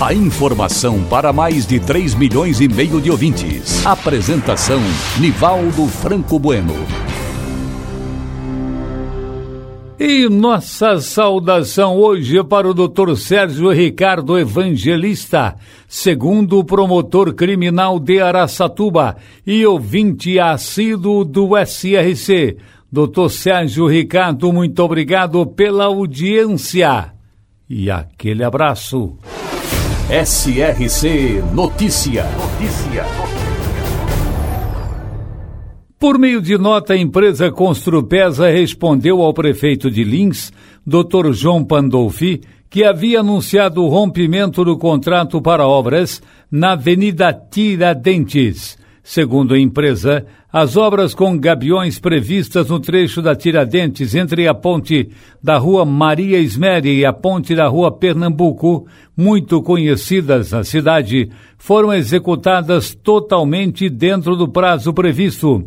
A informação para mais de 3 milhões e meio de ouvintes. Apresentação Nivaldo Franco Bueno. E nossa saudação hoje para o Dr. Sérgio Ricardo Evangelista, segundo promotor criminal de Araçatuba e ouvinte assíduo do SRC. Dr. Sérgio Ricardo, muito obrigado pela audiência e aquele abraço. SRC Notícia. Notícia. Por meio de nota, a empresa Construpesa respondeu ao prefeito de Lins, Dr. João Pandolfi, que havia anunciado o rompimento do contrato para obras na Avenida Tiradentes. Segundo a empresa, as obras com gabiões previstas no trecho da Tiradentes entre a ponte da Rua Maria Isméria e a ponte da Rua Pernambuco, muito conhecidas na cidade, foram executadas totalmente dentro do prazo previsto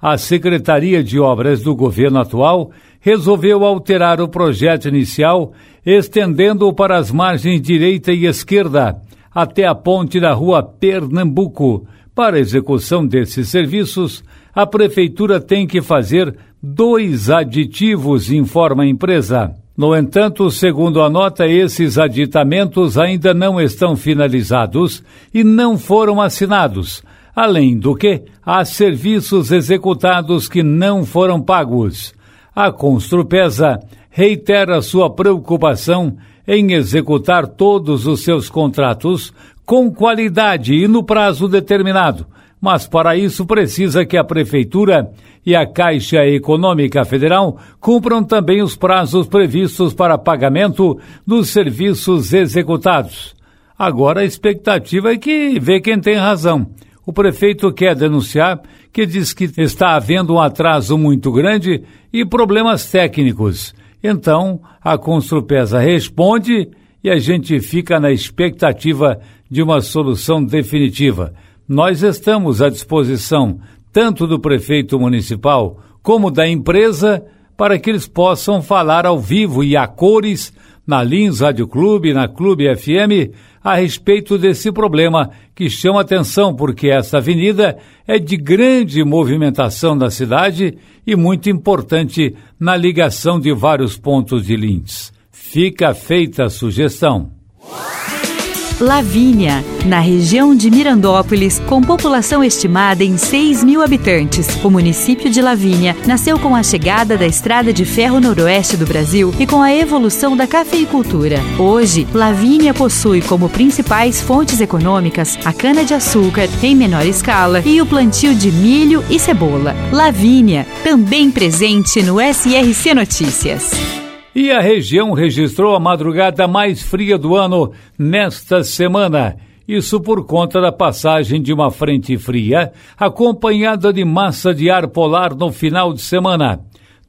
a Secretaria de Obras do governo atual resolveu alterar o projeto inicial, estendendo-o para as margens direita e esquerda, até a ponte da rua Pernambuco. Para a execução desses serviços, a Prefeitura tem que fazer dois aditivos, informa a empresa. No entanto, segundo a nota, esses aditamentos ainda não estão finalizados e não foram assinados Além do que, há serviços executados que não foram pagos. A Construpesa reitera sua preocupação em executar todos os seus contratos com qualidade e no prazo determinado, mas para isso precisa que a Prefeitura e a Caixa Econômica Federal cumpram também os prazos previstos para pagamento dos serviços executados. Agora a expectativa é que vê quem tem razão o prefeito quer denunciar que diz que está havendo um atraso muito grande e problemas técnicos. Então, a Construpesa responde e a gente fica na expectativa de uma solução definitiva. Nós estamos à disposição tanto do prefeito municipal como da empresa para que eles possam falar ao vivo e a cores na Lins Rádio Clube, na Clube FM, a respeito desse problema que chama atenção porque essa avenida é de grande movimentação da cidade e muito importante na ligação de vários pontos de Lins. Fica feita a sugestão. Lavínia, na região de Mirandópolis, com população estimada em 6 mil habitantes. O município de Lavínia nasceu com a chegada da Estrada de Ferro Noroeste do Brasil e com a evolução da cafeicultura. Hoje, Lavínia possui como principais fontes econômicas a cana-de-açúcar em menor escala e o plantio de milho e cebola. Lavínia, também presente no SRC Notícias. E a região registrou a madrugada mais fria do ano nesta semana. Isso por conta da passagem de uma frente fria, acompanhada de massa de ar polar no final de semana.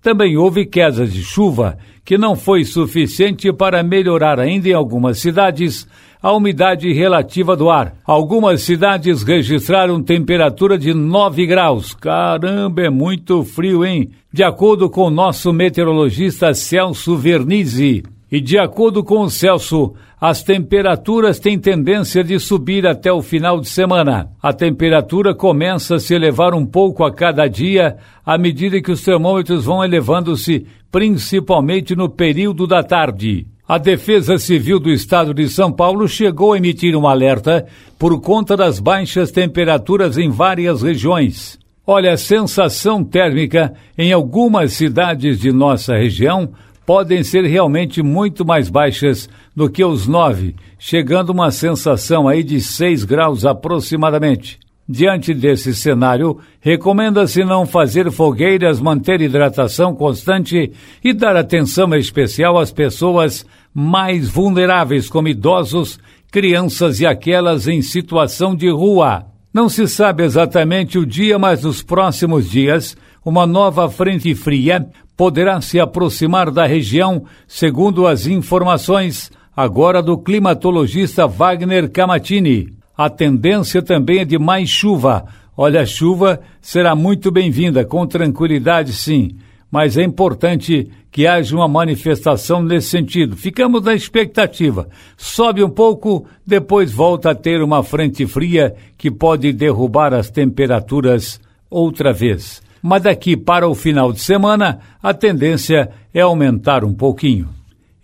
Também houve quedas de chuva, que não foi suficiente para melhorar ainda em algumas cidades a umidade relativa do ar. Algumas cidades registraram temperatura de 9 graus. Caramba, é muito frio, hein? De acordo com o nosso meteorologista Celso Vernizzi. E de acordo com o Celso, as temperaturas têm tendência de subir até o final de semana. A temperatura começa a se elevar um pouco a cada dia à medida que os termômetros vão elevando-se, principalmente no período da tarde. A Defesa Civil do Estado de São Paulo chegou a emitir um alerta por conta das baixas temperaturas em várias regiões. Olha, a sensação térmica em algumas cidades de nossa região podem ser realmente muito mais baixas do que os 9, chegando uma sensação aí de 6 graus aproximadamente. Diante desse cenário, recomenda-se não fazer fogueiras, manter hidratação constante e dar atenção especial às pessoas mais vulneráveis, como idosos, crianças e aquelas em situação de rua. Não se sabe exatamente o dia, mas nos próximos dias, uma nova frente fria poderá se aproximar da região, segundo as informações agora do climatologista Wagner Camatini. A tendência também é de mais chuva. Olha, a chuva será muito bem-vinda, com tranquilidade, sim mas é importante que haja uma manifestação nesse sentido. Ficamos na expectativa. Sobe um pouco, depois volta a ter uma frente fria que pode derrubar as temperaturas outra vez. Mas daqui para o final de semana, a tendência é aumentar um pouquinho.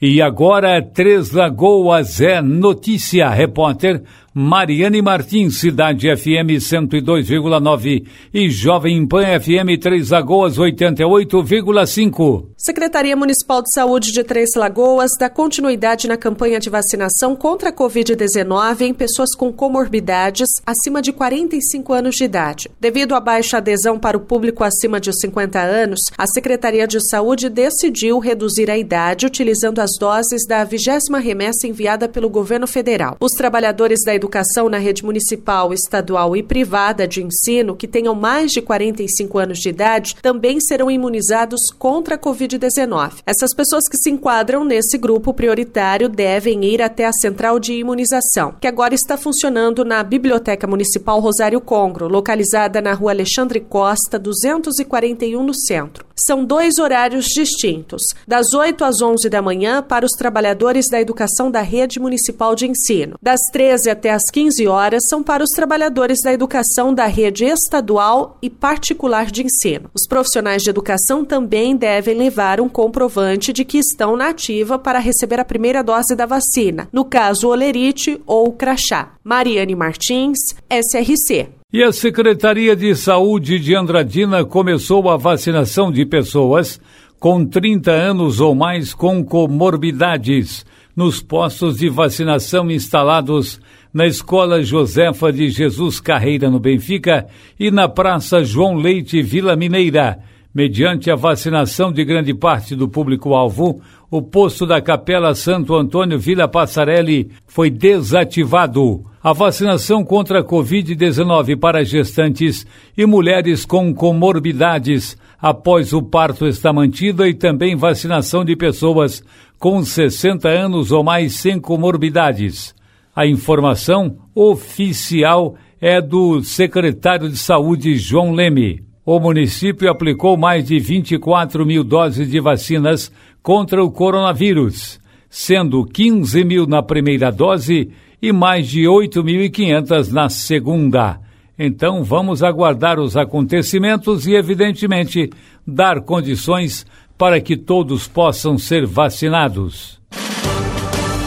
E agora, Três Lagoas é notícia. Repórter Mariane Martins, Cidade FM 102,9 e Jovem Pan FM Três Lagoas 88,5. Secretaria Municipal de Saúde de Três Lagoas dá continuidade na campanha de vacinação contra a Covid-19 em pessoas com comorbidades acima de 45 anos de idade. Devido à baixa adesão para o público acima de 50 anos, a Secretaria de Saúde decidiu reduzir a idade utilizando as doses da vigésima remessa enviada pelo governo federal. Os trabalhadores da educação na rede municipal, estadual e privada de ensino que tenham mais de 45 anos de idade também serão imunizados contra a Covid-19. Essas pessoas que se enquadram nesse grupo prioritário devem ir até a central de imunização, que agora está funcionando na Biblioteca Municipal Rosário Congro, localizada na rua Alexandre Costa, 241, no centro. São dois horários distintos, das 8 às 11 da manhã para os trabalhadores da educação da rede municipal de ensino, das 13 até às 15 horas são para os trabalhadores da educação da rede estadual e particular de ensino. Os profissionais de educação também devem levar um comprovante de que estão na ativa para receber a primeira dose da vacina, no caso olerite ou crachá. Mariane Martins, SRC. E a Secretaria de Saúde de Andradina começou a vacinação de pessoas com 30 anos ou mais com comorbidades nos postos de vacinação instalados na Escola Josefa de Jesus Carreira, no Benfica, e na Praça João Leite, Vila Mineira. Mediante a vacinação de grande parte do público-alvo, o posto da Capela Santo Antônio Vila Passarelli foi desativado. A vacinação contra a Covid-19 para gestantes e mulheres com comorbidades após o parto está mantida e também vacinação de pessoas com 60 anos ou mais sem comorbidades. A informação oficial é do secretário de Saúde, João Leme. O município aplicou mais de 24 mil doses de vacinas contra o coronavírus, sendo 15 mil na primeira dose e mais de 8.500 na segunda. Então vamos aguardar os acontecimentos e, evidentemente, dar condições para que todos possam ser vacinados.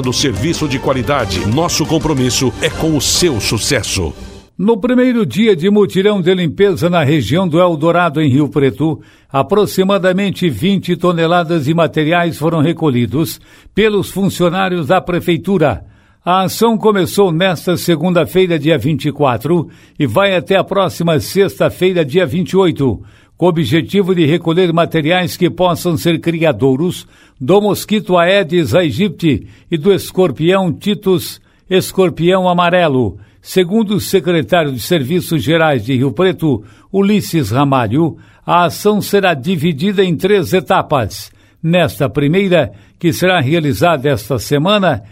oferecendo serviço de qualidade. Nosso compromisso é com o seu sucesso. No primeiro dia de mutirão de limpeza na região do Eldorado, em Rio Preto, aproximadamente 20 toneladas de materiais foram recolhidos pelos funcionários da Prefeitura. A ação começou nesta segunda-feira, dia 24, e vai até a próxima sexta-feira, dia 28 com o objetivo de recolher materiais que possam ser criadouros do mosquito Aedes aegypti e do escorpião Titus escorpião amarelo. Segundo o secretário de Serviços Gerais de Rio Preto, Ulisses Ramalho, a ação será dividida em três etapas. Nesta primeira, que será realizada esta semana,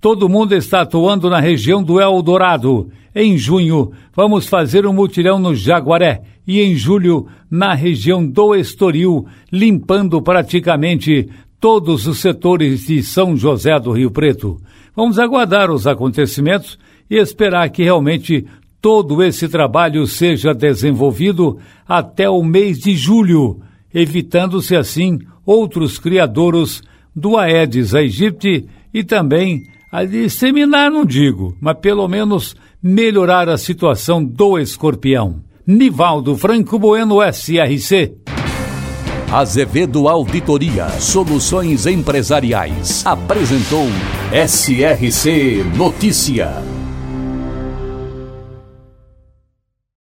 todo mundo está atuando na região do Eldorado. Em junho, vamos fazer um mutirão no Jaguaré e em julho na região do Estoril, limpando praticamente todos os setores de São José do Rio Preto. Vamos aguardar os acontecimentos e esperar que realmente todo esse trabalho seja desenvolvido até o mês de julho, evitando-se assim outros criadouros do Aedes aegypti e também a disseminar, não digo, mas pelo menos melhorar a situação do escorpião. Nivaldo Franco Bueno, SRC. Azevedo Auditoria Soluções Empresariais apresentou SRC Notícia.